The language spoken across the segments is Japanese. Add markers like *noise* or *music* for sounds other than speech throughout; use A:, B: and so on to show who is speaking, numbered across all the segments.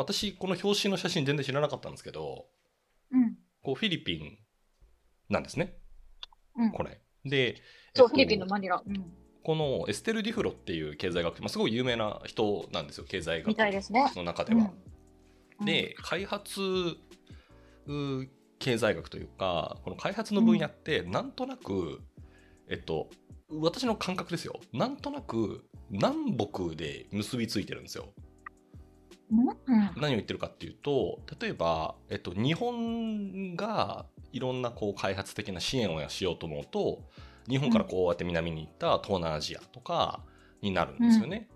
A: 私、この表紙の写真全然知らなかったんですけど、
B: うん。
A: こうフィリピンなんですね、
B: うん
A: これ。で、
B: そう、
A: えっと
B: フィリピンのマニラ。うん。
A: このエステル・ディフロっていう経済学者、まあ、すごい有名な人なんですよ、経済学。の中では。
B: うん、
A: で、開発う経済学というか、この開発の分野って、なんとなく、えっと、私の感覚ですよ、なんとなく南北で結びついてるんですよ。
B: うん、うん。
A: 何を言ってるかっていうと例えば、えっと、日本がいろんなこう開発的な支援をしようと思うと日本からこうやって南に行った東南アジアとかになるんですよね。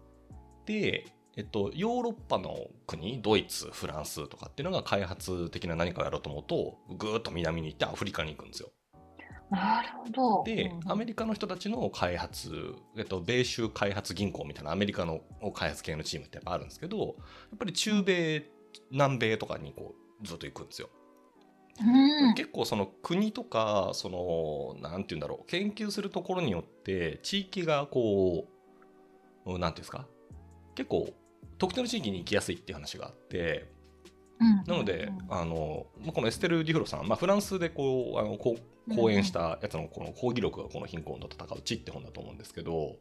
A: で、えっと、ヨーロッパの国ドイツフランスとかっていうのが開発的な何かをやろうと思うとぐーっと南に行ってアフリカに行くんですよ。
B: なるほど。
A: で、
B: うん
A: アメリカの人たちの開発、えっと、米州開発銀行みたいなアメリカの開発系のチームってやっぱあるんですけどやっぱり中米南米とかにこうずっと行くんですよ。
B: うん。
A: 結構その国とかそのなんて言うんだろう研究するところによって地域がこううんなんていうんですか結構特定の地域に行きやすいっていう話があって
B: うん
A: なので、
B: うん
A: あのまあこのエステル・ディフロさん、まあ、フランスでこうあのこう講演したやつのこの講義録がこの貧困と戦う地って本だと思うんですけど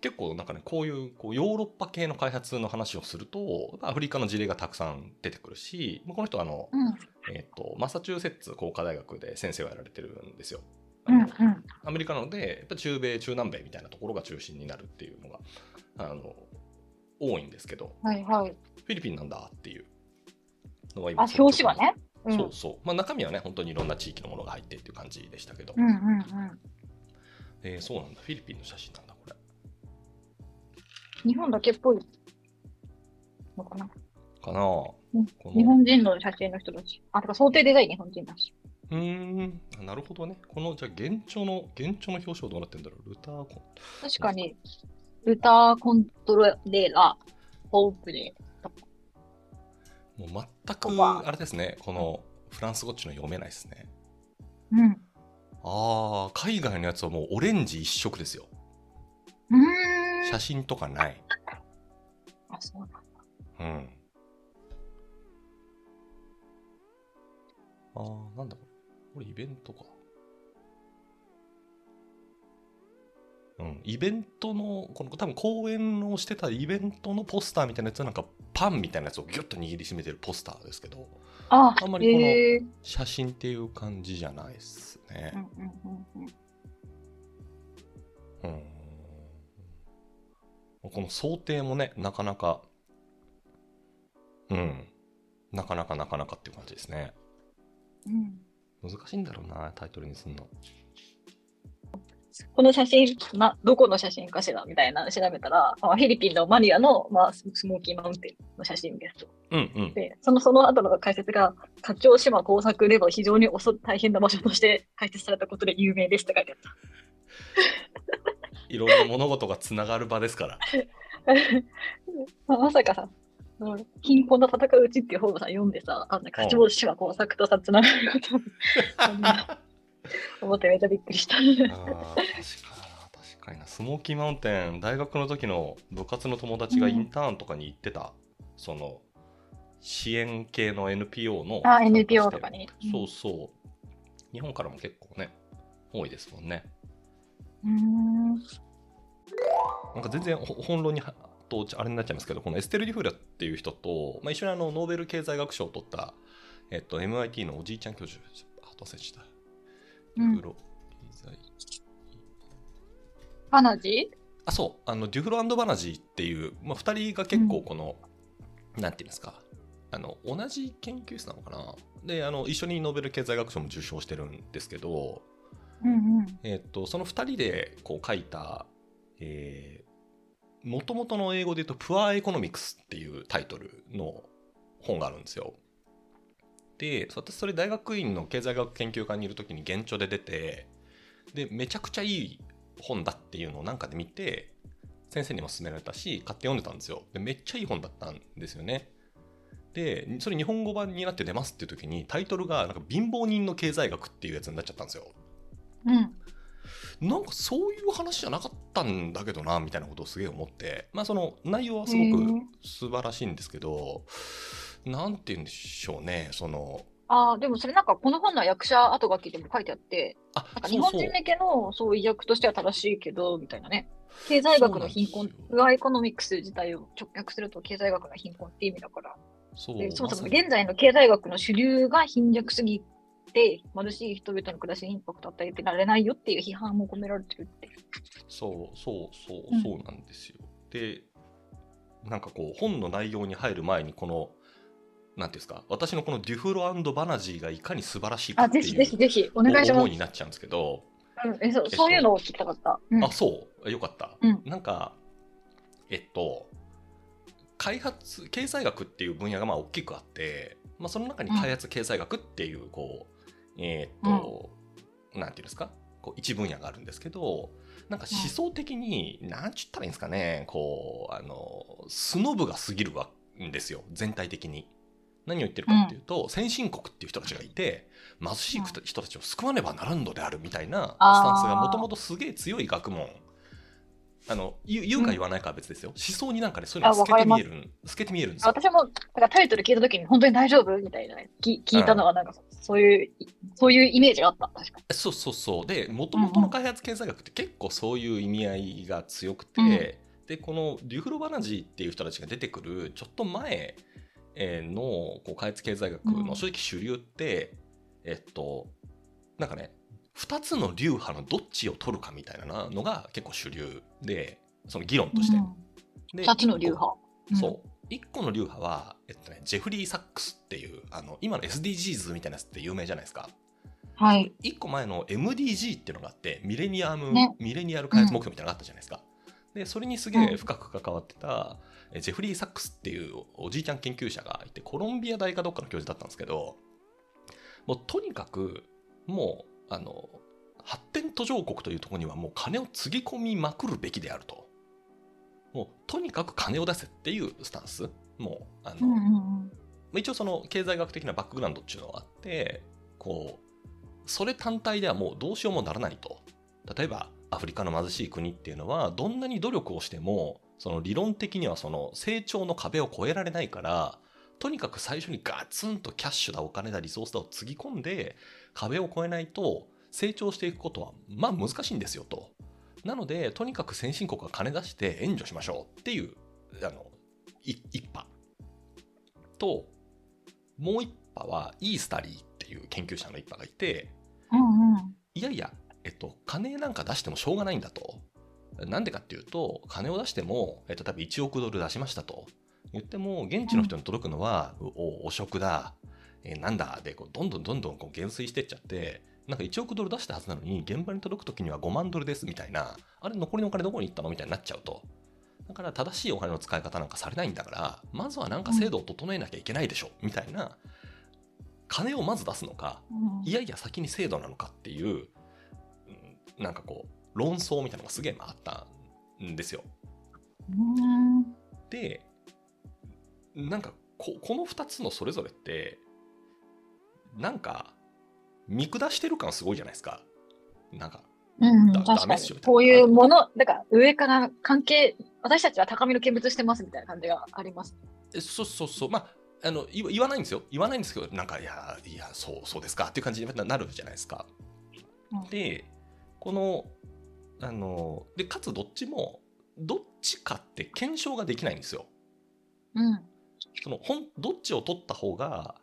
A: 結構なんかねこういうこうヨーロッパ系の開発の話をするとアフリカの事例がたくさん出てくるしこの人はあの、
B: うん。
A: えっとマサチューセッツ工科大学で先生をやられてるんですよ。
B: うん。うん。
A: アメリカなのでやっぱ中米中南米みたいなところが中心になるっていうのがあの多いんですけど
B: はいはい。
A: フィリピンなんだっていうのは
B: あ、
A: 今
B: 表紙はね。うん
A: そうそう。まあ中身はね、本当にいろんな地域のものが入ってっていう感じでしたけど。
B: うんうんうん。
A: えーそうなんだ。フィリピンの写真なんだ、これ。
B: 日本だけっぽいのかな？
A: かなぁ
B: うん日本人の写真の人たち。あ、てか想定デザイン日本人だし。
A: うーん。なるほどね。この、じゃあ、現状の、現状の表紙はどうなってんだろう？ルターコン。
B: 確かに、ルターコントロレラ、ホープで。
A: もう全く、あれですね。この、フランス語っちの読めないですね。
B: うん。
A: ああ、海外のやつはもうオレンジ一色ですよ。
B: うーん。
A: 写真とかない。
B: あ、そうなんだ。
A: うん。ああ、なんだこれ。これイベントか。うん、イベントの、この多分公演をしてたイベントのポスターみたいなやつはなんかパンみたいなやつをギュッと握りしめてるポスターですけど、
B: あ、
A: あんまりこの写真っていう感じじゃないですね。この想定もね、なかなか、うん、なかなかなかなかっていう感じですね。
B: うん
A: 難しいんだろうな、タイトルにすんの。
B: この写真、な、どこの写真かしらみたいなの調べたら、まあフィリピンのマニラの、まあ、ススモーキーマウンテンの写真ですと。
A: うんうん。
B: で、その、その後の解説が、華僑島工作では非常に遅大変な場所として解説されたことで有名ですって書いてあった。
A: いろんな物事がつながる場ですから。
B: ま *laughs* あまさかさ、貧困と戦ううちっていう方がさ、読んでさ、あんな華僑島工作とさ、つながること *laughs* *laughs* 思ってめっちゃびっくりした。
A: 確かにな、確かにな。スモーキーマウンテン、大学の時の部活の友達がインターンとかに行ってた、その、支援系の NPO の。
B: あ NPO とかにうん
A: そうそう。日本からも結構ね、多いですもんね。
B: うーん。
A: なんか全然ほ本論にはとあれになっちゃいますけど、このエステル・ディフラっていう人と、まあ、一緒にあのノーベル経済学賞を取った、えっと、MIT のおじいちゃん教授、あ、忘れちゃった。ュフロ経済
B: ファナジ
A: あ、そう、あのデュフロバナジーっていう、まあ、2人が結構この、なんていうんですか、あの同じ研究室なのかな。で、あの一緒にノーベル経済学賞も受賞してるんですけど、
B: うんうん。
A: えっと、その2人でこう書いた、えー、もともとの英語で言うと、 Poor Economics っていうタイトルの本があるんですよ。で、私それ大学院の経済学研究科にいる時に原著で出て、で、めちゃくちゃいい本だっていうのをなんかで見て、先生にも勧められたし、買って読んでたんですよ。で、めっちゃいい本だったんですよね。で、それ日本語版になって出ますっていう時にタイトルがなんか貧乏人の経済学っていうやつになっちゃったんですよ。
B: うん。
A: なんかそういう話じゃなかったんだけどなみたいなことをすげえ思ってまあその内容はすごく素晴らしいんですけど、なんて言うんでしょうねその
B: ああ、でもそれなんかこの本の役者後書きでも書いてあって、
A: あ
B: なんか日本人向けのそう意訳としては正しいけど、みたいなね。経済学の貧困
A: そうなんですよ、
B: プアエコノミクス自体を直訳すると経済学の貧困って意味だから。
A: そう
B: でそもそも現在の経済学の主流が貧弱すぎて、貧しい人々の暮らしにインパクトを与えてられないよっていう批判も込められてるって。
A: そうそうそう
B: うん
A: そうなんですよ。でなんかこう本の内容に入る前にこのなんていうんですか私のこのデュフロバナジーがいかに素晴らしいか
B: あ、
A: っていう
B: ぜひぜひぜひお願いします。
A: 思い。になっちゃうんですけど、
B: うん、えそうそう。いうのを聞きたかった。うん。
A: あそう。よかった、
B: うん。
A: なんかえっと開発経済学っていう分野がまあ大きくあって、まあ、その中に開発経済学っていうこう、えーっと、なんていうんですかこう一分野があるんですけどなんか思想的に、なんちゅったらいいんですかねこうあのスノブが過ぎるわんですよ全体的に。何を言ってるかっていうと、先進国っていう人たちがいて貧しい人たちを救わねばならんのであるみたいなスタンスがもともとすげえ強い学問。あの言うか言わないかは別ですよ、思想になんかねそういうのが透けて見えるん透けて見えるんですよ。
B: 私もなんかタイトル聞いたときに本当に大丈夫みたいなき聞いたのはなんかそういう、そういうイメージがあった。確かに。
A: そうそうそう。でもともとの開発経済学って結構そういう意味合いが強くて、
B: うん
A: でこのデュフロバナジーっていう人たちが出てくるちょっと前えーのこう開発経済学の正直主流って、えっとなんかね2つの流派のどっちを取るかみたいなのが結構主流でその議論として。で
B: 2つの流派。
A: そう。一個の流派は、えっとね、ジェフリー・サックスっていう、あの、今の SDGs みたいなやつって有名じゃないですか。
B: はい。
A: 一個前の MDG っていうのがあって、ミレニアム、
B: ね
A: ミレニアル開発目標みたいなのがあったじゃないですか。で、それにすげえ深く関わってた、えジェフリー・サックスっていうおじいちゃん研究者がいて、コロンビア大かどっかの教授だったんですけど、もうとにかく、もう、あの、発展途上国というところにはもう金をつぎ込みまくるべきであると。もうとにかく金を出せっていうスタンス。もう、あの、一応その経済学的なバックグラウンドっていうのがあってこうそれ単体ではもうどうしようもならないと例えばアフリカの貧しい国っていうのはどんなに努力をしてもその理論的にはその成長の壁を越えられないからとにかく最初にガツンとキャッシュだお金だリソースだをつぎ込んで壁を越えないと成長していくことはまあ難しいんですよとなのでとにかく先進国が金出して援助しましょうっていうあのい一派ともう一派はイースタリーっていう研究者の一派がいて
B: うんうん。
A: いやいや、えっと、金なんか出してもしょうがないんだと。なんでかっていうと、金を出しても、えっと、多分1億ドル出しましたと。言っても、現地の人に届くのは、お汚職だ、えーなんだ、で、こうどんどんどんどんこう減衰してっちゃって、なんか1億ドル出したはずなのに、現場に届くときには5万ドルですみたいな、あれ、残りのお金どこに行ったの？みたいになっちゃうと。だから、正しいお金の使い方なんかされないんだから、まずはなんか制度を整えなきゃいけないでしょ、みたいな、金をまず出すのか、
B: うん。
A: いやいや先に制度なのかっていううんなんかこう論争みたいなのがすげえ回ったんですよ。
B: うん
A: でなんかここの2つのそれぞれってなんか見下してる感すごいじゃないですか。なんか
B: うん、
A: だ
B: 確かに。こういうもの、だから上から関係、私たちは高みの見物してますみたいな感じがあります。
A: えそうそうそうまああの言わ言わないんですよ言わないんですけどなんかいやいやそうそうですかっていう感じにななるじゃないですか。
B: うん
A: でこのあのでかつどっちもどっちかって検証ができないんですよ。
B: うん。
A: そのほんどっちを取った方が、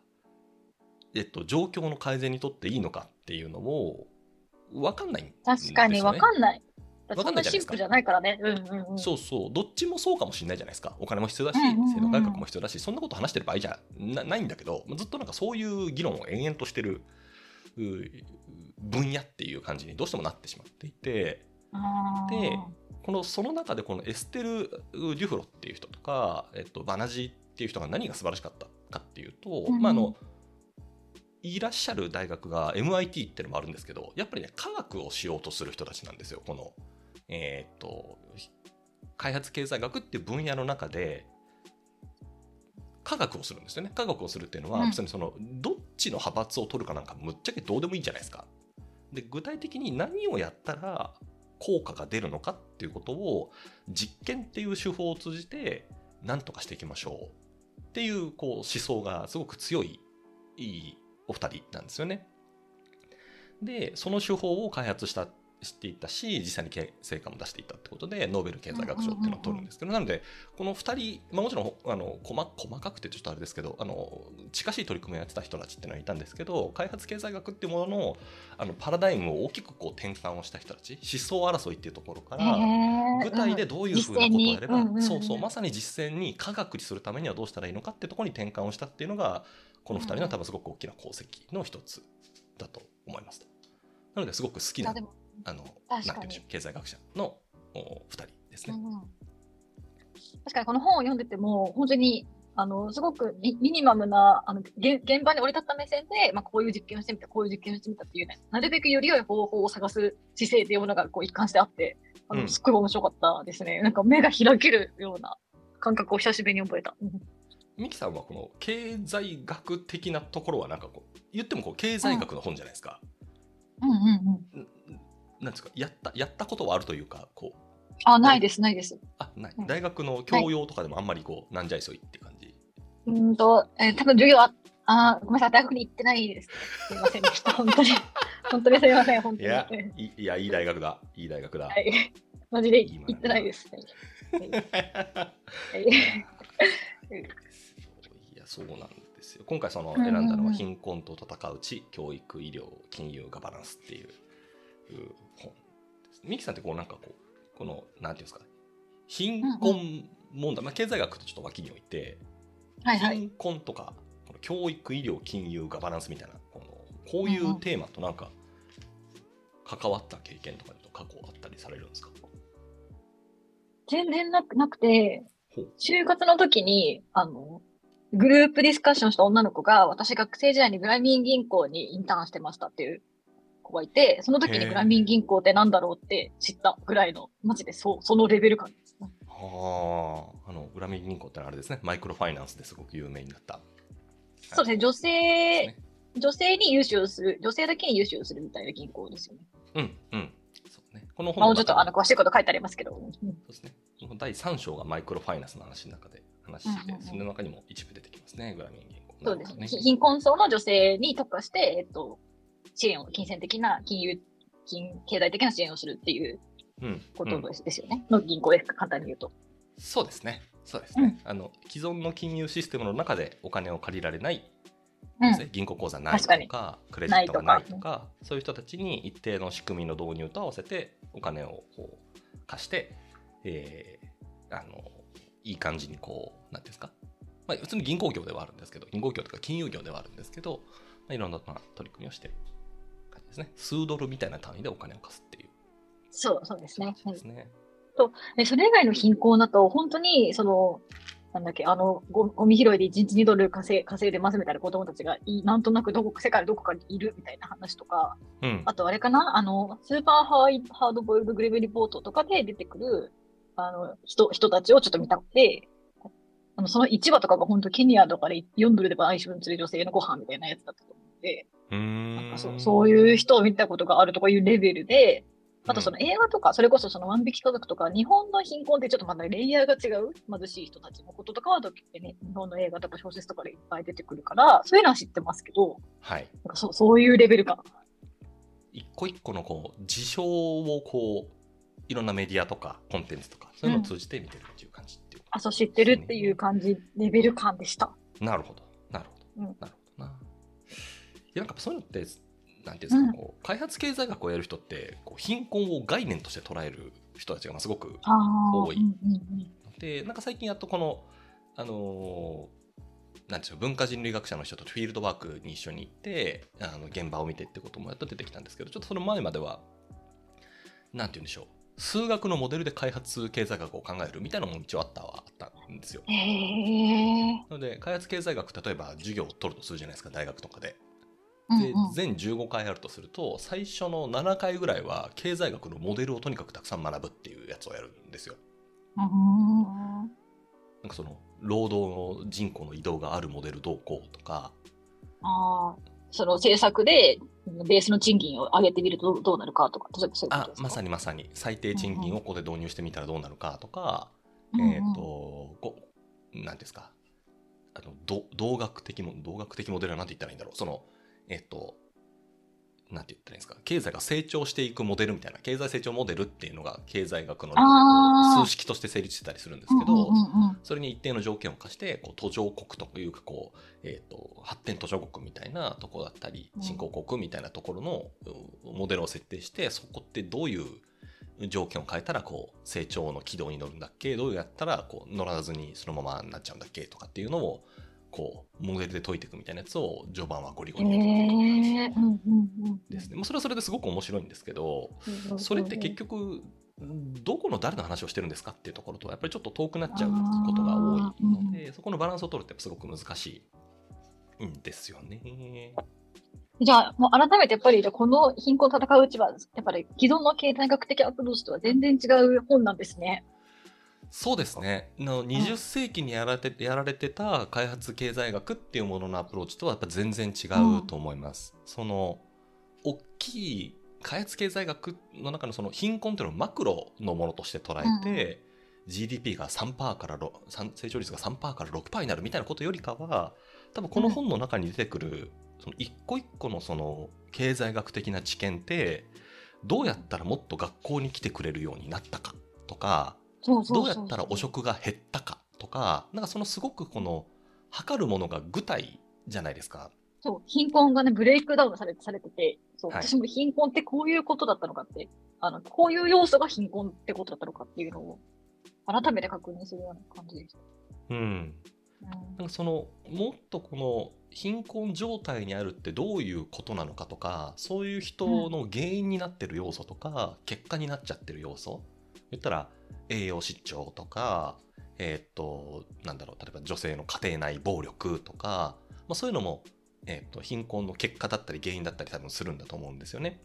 A: えっと、状況の改善にとっていいのかっていうのも分かんないんですよ、ね。
B: 確かに分かんない。そん
A: んな
B: シンプルじゃないからね。うんうんうん。
A: そうそうどっちもそうかもしれないじゃないですかお金も必要だし、
B: うんうんうん
A: 制度改革も必要だしそんなこと話してる場合じゃなないんだけどずっとなんかそういう議論を延々としてるう分野っていう感じにどうしてもなってしまっていてでこのその中でこのエステル・デュフロっていう人とか、えっと、バナジーっていう人が何が素晴らしかったかっていうと、
B: うん
A: まあ、あのいらっしゃる大学が MIT っていうのもあるんですけどやっぱりね科学をしようとする人たちなんですよこの、えーっと開発経済学っていう分野の中で科学をするんですよね。科学をするっていうのは、
B: うん。
A: 別にそのどっちの派閥を取るかなんかむっちゃけどうでもいいじゃないですか。で具体的に何をやったら効果が出るのかっていうことを実験っていう手法を通じて何とかしていきましょうっていうこう思想がすごく強いいいお二人なんですよね。でその手法を開発したしていったし実際に成果も出していったってことでノーベル経済学賞っていうのを取るんですけど、なのでこの2人、まあ、もちろんあの細細かくてちょっとあれですけどあの近しい取り組みをやってた人たちっていうのはいたんですけど開発経済学っていうもののあのパラダイムを大きくこう転換をした人たち思想争いっていうところから具体でどういうふうなことをやれば、うん、そうそうまさに実践に科学にするためにはどうしたらいいのかっていうところに転換をしたっていうのがこの2人の多分すごく大きな功績の一つだと思います。なのですごく好きなあのなんていうんでしょう経済学者のお2人ですね、うん。
B: 確かにこの本を読んでても本当にあのすごくミニマムなあの現場に降り立った目線で、まあ、こういう実験をしてみたこういう実験をしてみたっていうねなるべくより良い方法を探す姿勢というものがこう一貫してあってあの、すっごい面白かったですねなんか目が開けるような感覚を久しぶりに覚えた。
A: ミキさんはこの経済学的なところはなんかこう言ってもこう経済学の本じゃないですか。
B: うんうんうん、
A: なんですかやったやったことはあるというかこう。
B: あないですないです。
A: あない、大学の教養とかでもあんまりこう、なんじゃいそいって感じ。
B: うんと、えー、多分授業はあごめんなさい大学に行ってないです。すみませんでした *laughs* 本当に。本当にすみません本当に。いや
A: いやいい大学だ。いい大学だ。
B: はい。マジで行ってないです。はい、*laughs* はい、い
A: やそうなんですよ。今回その選んだのは貧困と戦う地教育医療金融ガバナンスっていう本ミキさんってこうなんかこうこのなんていうんですか貧困問題、うんうん、まあ、経済学とちょっと脇に置いて、はいはい、貧困とかこの教育医療金融ガバナンスみたいなこのこういうテーマとなんか関わった経験とかで過去あったりされるんですか？
B: 全然なくなくて就活の時にあのグループディスカッションした女の子が私学生時代にグラミン銀行にインターンしてましたっていう子がいて、その時にグラミン銀行ってなんだろうって知ったぐらいの、マジでそそのレベル感ですね。
A: はあ、あのグラミン銀行ってあれですね、マイクロファイナンスですごく有名になった。
B: そうですね、女性、ね、女性に融資をする、女性だけに融資をするみたいな銀行ですよね。
A: うんうん。そうね。
B: この本もうちょっとあの詳しいこと書いてありますけど。そう
A: ですね。第3章がマイクロファイナンスの話の中で話して、うんうんうん、その中にも一部出てきますね、グラミン銀行。
B: そうですね。貧困層の女性に特化して、えっと、支援を、金銭的な金融、金経済的な支援をするっていうことですよね、うんうん、の銀行で簡単に言うと。
A: そうですね。そうですね、うん、あの既存の金融システムの中でお金を借りられない、うん、銀行口座ないとかクレジットがないとかそういう人たちに一定の仕組みの導入と合わせてお金をこう貸して、えー、あのいい感じにこう何ていうんですか、まあ、普通に銀行業ではあるんですけど銀行業とか金融業ではあるんですけど、まあ、いろんな取り組みをしてるですね。数ドルみたいな単位でお金を貸すっていう。
B: そう、そうですね。ですね。とそれ以外の貧困だと、本当に、その、なんだっけ、あの、ゴゴミ拾いで1日2ドル稼い稼いでますみたいな子供たちがい、なんとなくどこ、世界どこかにいるみたいな話とか、うん、あとあれかな、あの、スーパーハイハードボイルドグレブリポートとかで出てくる、あの、人、人たちをちょっと見たくて、あのその1話とかが本当ケニアとかで4ドルで倍分する女性のご飯みたいなやつだったと思って、なんかそうそういう人を見たことがあるとかいうレベルで、あとその映画とか、それこそその万引き家族とか、日本の貧困ってちょっとまだレイヤーが違う貧しい人たちのこととかは、ね、日本の映画とか小説とかでいっぱい出てくるから、そういうのは知ってますけど、
A: はい、
B: なんかそそういうレベル感。
A: 一個一個のこう事象をこういろんなメディアとかコンテンツとかそういうのを通じて見てるっていう感じっていう、
B: うん、あそう知ってるっていう感じレベル感でした。
A: なるほど。なるほど、うん、なるほどなんかそういうのってなんていうんですか、こう開発経済学をやる人ってこう貧困を概念として捉える人たちがすごく多い。でなんか最近やっとこのあのー、なんでしょう文化人類学者の人とフィールドワークに一緒に行ってあの現場を見てってこともやっと出てきたんですけどちょっとその前まではなんて言うんでしょう数学のモデルで開発経済学を考えるみたいなのも一応あったはあったんですよ。なので開発経済学例えば授業を取るとするじゃないですか大学とかで。で、うんうん、全15回あるとすると最初の7回ぐらいは経済学のモデルをとにかくたくさん学ぶっていうやつをやるんですよ。なんかその労働の人口の移動があるモデルどうこうとか。
B: あその政策でベースの賃金を上げてみるとどうなるかとか、例えばそういう
A: あまさにまさに。最低賃金をここで導入してみたらどうなるかとか、うんうん、えっ、ー、とこ何ですか？あの同学的も同学的モデルは何て言ったらいいんだろう。そのえっ、ー、となんて言ったらいいんですか？経済が成長していくモデルみたいな経済成長モデルっていうのが経済学の数式として成立してたりするんですけど、それに一定の条件を課してこう途上国というかこう、えーと、発展途上国みたいなところだったり新興国みたいなところのモデルを設定してそこってどういう条件を変えたらこう成長の軌道に乗るんだっけ？どうやったらこう乗らずにそのままになっちゃうんだっけ？とかっていうのをこうモデルで解いていくみたいなやつを序盤はゴリゴリやってですね。それはそれですごく面白いんですけど、それって結局どこの誰の話をしてるんですかっていうところとやっぱりちょっと遠くなっちゃうことが多いので、そこのバランスを取るってすごく難しいんですよね。
B: じゃあ、もう改めてやっぱり、この貧困戦ううちは、やっぱり既存の経済学的アプローチとは全然違う本なんですね。
A: そうですね。の20世紀にやられてやられてた開発経済学っていうもののアプローチとはやっぱ全然違うと思います。うん、その大きい開発経済学の中のその貧困っていうのをマクロのものとして捉えて、うん、GDP が3%から成長率が3%から6%になるみたいなことよりかは多分この本の中に出てくる、その一個一個のその経済学的な知見ってどうやったらもっと学校に来てくれるようになったかとかどうやったら汚職が減ったかとかなんかそのすごくこの測るものが具体じゃないですか。
B: そう貧困がねブレイクダウンされされててそう、はい、私も貧困ってこういうことだったのかってあのこういう要素が貧困ってことだったのかっていうのを改めて確認するような感じでした。
A: うん、なんかそのもっとこの貧困状態にあるってどういうことなのかとかそういう人の原因になってる要素とか、うん、結果になっちゃってる要素。言ったら栄養失調とか、えっ、と、なんだろう、例えば女性の家庭内暴力とか、まあ、そういうのも、えっ、と、貧困の結果だったり原因だったり多分するんだと思うんですよね。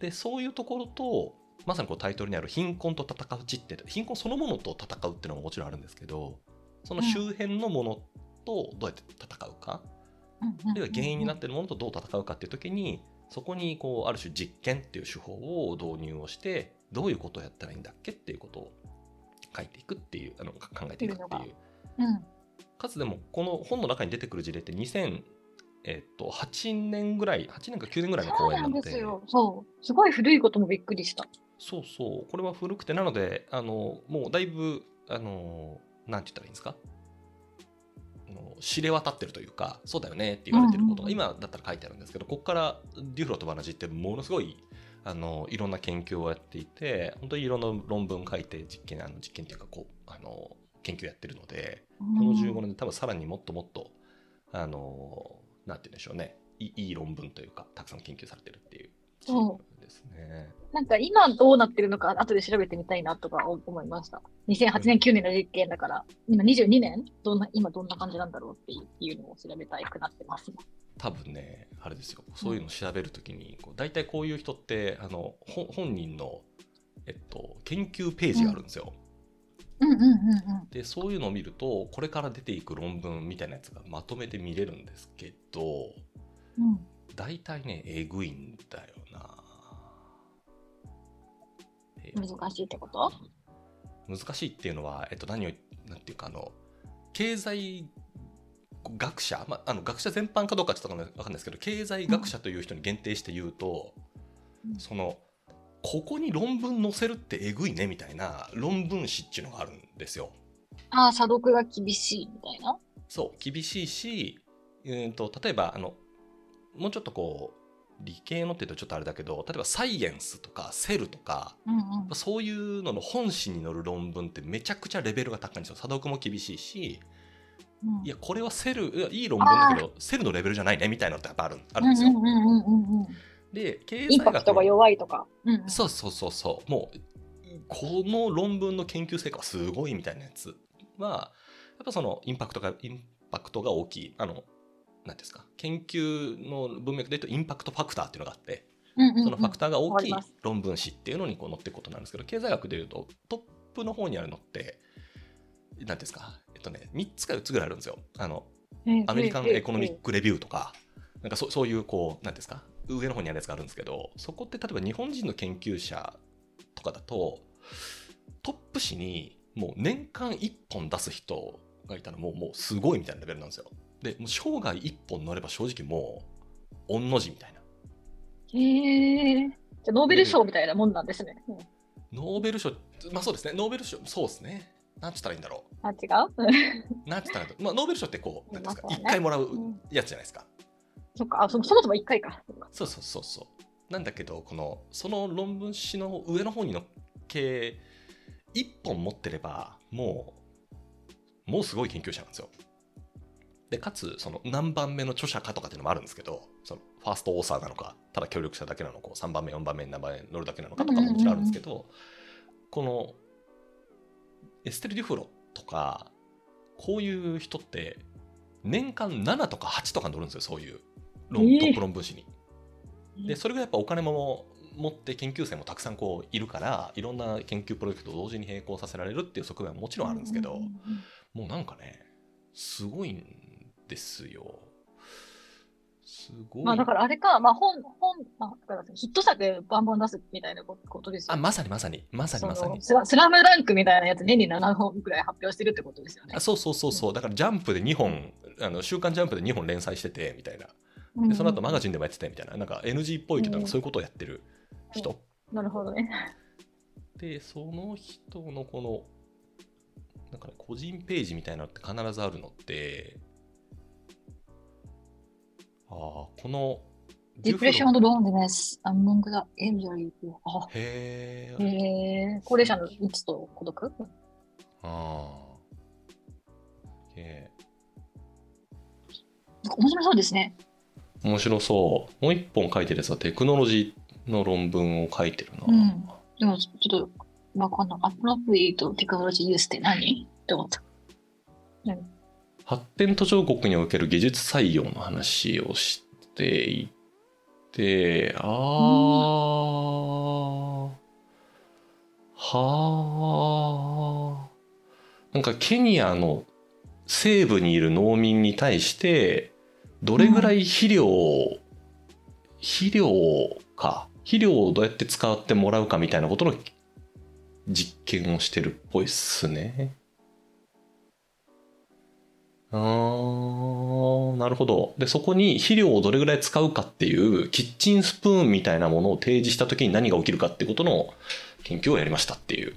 A: で、そういうところと、まさにこうタイトルにある貧困と戦う地って、貧困そのものと戦うっていうのももちろんあるんですけど、その周辺のものとどうやって戦うか、あるいは原因になっているものとどう戦うかっていう時に、そこにこうある種実験っていう手法を導入をしてどういうことをやったらいいんだっけっていうことを書いていくっていうあの考えていくっていう、うん、かつでもこの本の中に出てくる事例って2000えっと、8年ぐらい、8年か9年ぐらいの公演なので。そうですよ。
B: そう。すごい古いこともびっくりした。
A: そうそう。これは古くて、なので、あの、もうだいぶ、あの、なんて言ったらいいんですか？知れ渡ってるというか、そうだよねって言われてることが、今だったら書いてあるんですけど、ここからデュフロとバナジってものすごいあのいろんな研究をやっていて本当にいろんな論文書いて実験あの実験っていうかこうあの研究やってるので、この15年で多分さらにもっともっとあのなんて言うんでしょうねいい論文というかたくさん研究されてるっていう
B: そうですね。なんか今どうなってるのか後で調べてみたいなとか思いました。2008年、9年の実験だから、今22年？どんな今どんな感じなんだろうっていうのを調べたいくなってます。
A: 多分ねあれですよ。そういうのを調べるときに、こう大体こういう人ってあの本人の、えっと、研究ページがあるんですよ。でそういうのを見るとこれから出ていく論文みたいなやつがまとめて見れるんですけど、うん、大体ねえぐいんだよな。
B: 難しいってこと？
A: 難しいっていうのは、えっと、何をなんていうかあの経済学者、まあ、あの学者全般かどうかちょっと分かんないですけど経済学者という人に限定して言うと、うん、そのここに論文載せるってえぐいねみたいな論文誌っていうのがあるんですよ。
B: ああ査読が厳しいみたいな？
A: そう厳しいし、うんと、例えばあのもうちょっとこう理系のって言うとちょっとあれだけど例えばサイエンスとかセルとか、うんうん、そういうのの本誌に載る論文ってめちゃくちゃレベルが高いんですよ。査読も厳しいしうん、いやこれはセルいい論文だけどセルのレベルじゃないねみたいなのってやっぱあるあるんですよ。で経済学
B: が弱いとか、
A: うんうん、そうそうそうそう。もうこの論文の研究成果はすごいみたいなやつはやっぱそのインパクトがインパクトが大きい。あの何ですか。研究の文脈で言うとインパクトファクターっていうのがあって、そのファクターが大きい論文誌っていうのにこう載っていくことなんですけど経済学でいうとトップの方にあるのって何ですかえっとね、3つか4つぐらいあるんですよ。あの、アメリカンエコノミックレビューとか、なんかそそういうこう何ですか上の方にあるやつがあるんですけどそこって例えば日本人の研究者とかだとトップ誌にもう年間1本出す人がいたらもうもうすごいみたいなレベルなんですよ。でもう生涯1本乗れば正直もう御の字みたいな。
B: へえ。じゃノーベル賞みたいなもんなんですね。
A: ノーベル賞、まあそうですね、ノーベル賞、そうですね。なんつったらいいんだろ
B: う。あ、違
A: う？*laughs* なんつったらいいまあ、ノーベル賞ってこう、なんですか、一、回もらうやつじゃないですか。
B: そっか、あそそもそも一回か。
A: そうそうそうそう。なんだけど、この、その論文誌の上の方にのっけ、一本持ってれば、もう、もうすごい研究者なんですよ。で、かつ、その何番目の著者かとかっていうのもあるんですけど、そのファーストオーサーなのか、ただ協力者だけなのか、3番目、4番目、何番目乗るだけなのかとかももちろんあるんですけど、このエステル・デュフロとか、こういう人って、年間7とか8とか乗るんですよ、そういう論、トップ論文誌に。で、それがやっぱお金も持って研究生もたくさんこういるから、いろんな研究プロジェクトを同時に並行させられるっていう側面はもちろんあるんですけど、もうなんかね、すごいんですよ。すごい。
B: まあだからあれか、まあ本、本、まあ、ヒット作バンバン出すみたいなことですよ、
A: ね。あ、まさにまさに、まさにまさに。
B: スラスラムダンクみたいなやつ年に7本ぐらい発表してるってことですよね。
A: あそうそうそうそう。だからジャンプで2本、あの週刊ジャンプで2本連載しててみたいな。でその後マガジンでもやっててみたいな。なんか NG っぽいけど、そういうことをやってる人。
B: うん、なるほどね。
A: で、その人のこの、なんかね、個人ページみたいなのって必ずあるのって、ああ、この、
B: Depression and Loneliness among the elderly.
A: へ
B: え。へえ。高齢者のうつと孤独？
A: ああ。へえ。
B: 面白そうですね。
A: 面白そう。もう一本書いてるやつはテクノロジーの論文を書いてるな。う
B: ん。でもちょっとわかんない。アプロプリエイトテクノロジーユースって何？って思った。
A: 発展途上国における技術採用の話をしていて、ああ、はあ、なんかケニアの西部にいる農民に対して、どれぐらい肥料を、うん、肥料か、肥料をどうやって使ってもらうかみたいなことの実験をしてるっぽいっすね。あーなるほど。で、そこに肥料をどれぐらい使うかっていうキッチンスプーンみたいなものを提示した時に何が起きるかってことの研究をやりましたっていう。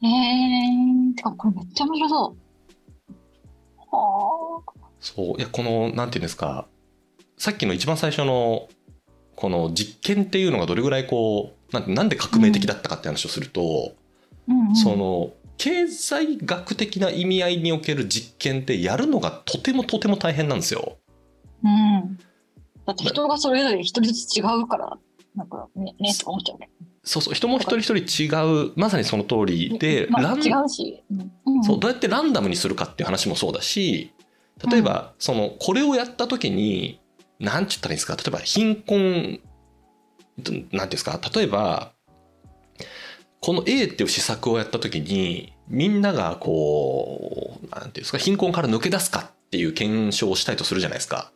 B: へえー、てかこれめっちゃ面白そう。はあ。
A: そう。いや、この、なんていうんですか、さっきの一番最初の、この実験っていうのがどれぐらいこう、なんなんで革命的だったかって話をすると、うんうん、その、経済学的な意味合いにおける実験ってやるのがとてもとても大変なんですよ。
B: うん。だって人がそれぞれ一人ずつ違うから、なんかね、ねとか思っちゃうね。
A: そうそう、人も一人一人違う、まさにその通りで、
B: まあ、ラン違うし、
A: うん、そう、どうやってランダムにするかっていう話もそうだし、例えば、その、これをやった時に、なんて言ったらいいんですか、例えば貧困、なんていうんですか、例えば、この A っていう施策をやった時にみんながこうなんていうんですか貧困から抜け出すかっていう検証をしたいとするじゃないですか。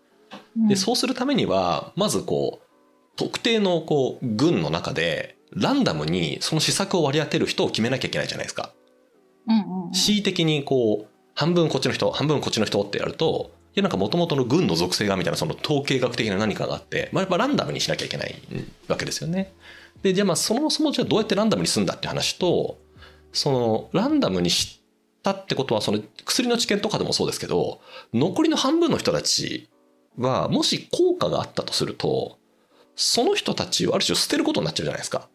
A: でそうするためにはまずこう特定のこう群の中でランダムにその施策を割り当てる人を決めなきゃいけないじゃないですか。恣意的にこう半分こっちの人半分こっちの人ってやるといやなんかもともとの群の属性がみたいなその統計学的な何かがあって、まあ、やっぱランダムにしなきゃいけないわけですよね。で、じゃあまあそもそもじゃあどうやってランダムにするんだって話と、そのランダムにしたってことはその薬の治験とかでもそうですけど、残りの半分の人たちはもし効果があったとすると、その人たちをある種捨てることになっちゃうじゃないですか。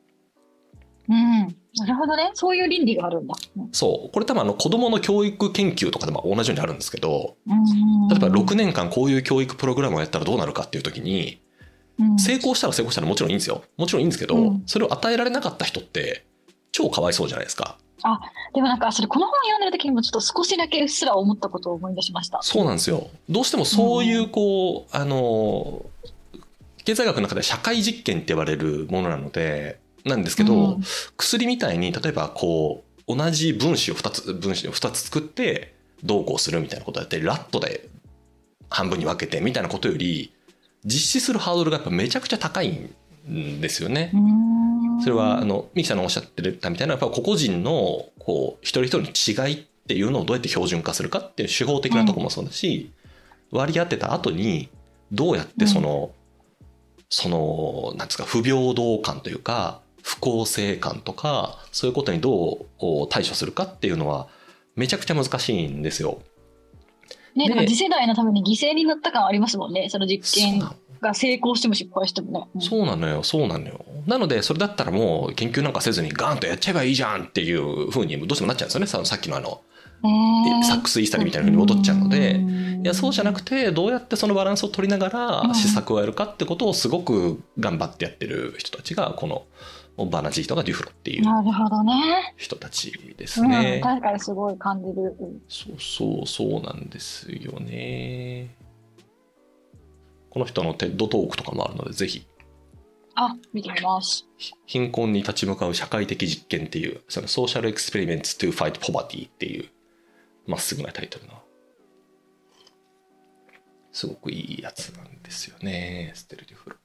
B: うん。なるほどね。そういう倫理があるんだ。
A: そう。これ多分あの子供の教育研究とかでも同じようにあるんですけど、例えば6年間こういう教育プログラムをやったらどうなるかっていう時に、成功したら成功したらもちろんいいんですよ。もちろんいいんですけど、うん、それを与えられなかった人って超かわいそうじゃないですか。
B: あ、でもなんかそれこの本読んでる時にもちょっと少しだけうっすら思ったことを思い出しました。
A: そうなんですよ。どうしてもそういうこう、うん、あの、経済学の中で社会実験って言われるものなので、なんですけど、うん、薬みたいに例えばこう、同じ分子を2つ、分子を2つ作ってどうこうするみたいなことをやって、ラットで半分に分けてみたいなことより、実施するハードルがやっぱめちゃくちゃ高いんですよね。それはあのミキさんのおっしゃってたみたいなやっぱ個々人のこう一人一人の違いっていうのをどうやって標準化するかっていう手法的なところもそうだし、割り当てた後にどうやってその、そのなんですか不平等感というか不公正感とかそういうことにどう対処するかっていうのはめちゃくちゃ難しいんですよ。
B: ね、次世代のために犠牲になった感ありますもんね。その実験が成功しても失敗してもね、
A: うん、そうなのよ。そうなのよ。なのでそれだったらもう研究なんかせずにガンとやっちゃえばいいじゃんっていうふうにどうしてもなっちゃうんですよね。さっきのあのサックスイースタリみたいなふうに戻っちゃうので。いやそうじゃなくてどうやってそのバランスを取りながら施策をやるかってことをすごく頑張ってやってる人たちがこのバナジーとかデュフロっていう人たちですね。
B: 確かにすごい感じる。
A: そうそうそうなんですよね。この人の TED Talk とかもあるのでぜひ。
B: あ、見てみます。
A: 貧困に立ち向かう社会的実験っていう、そのソーシャルエクスペリメンツ to fight poverty っていうまっすぐなタイトルの。すごくいいやつなんですよね、エステルデュフロ。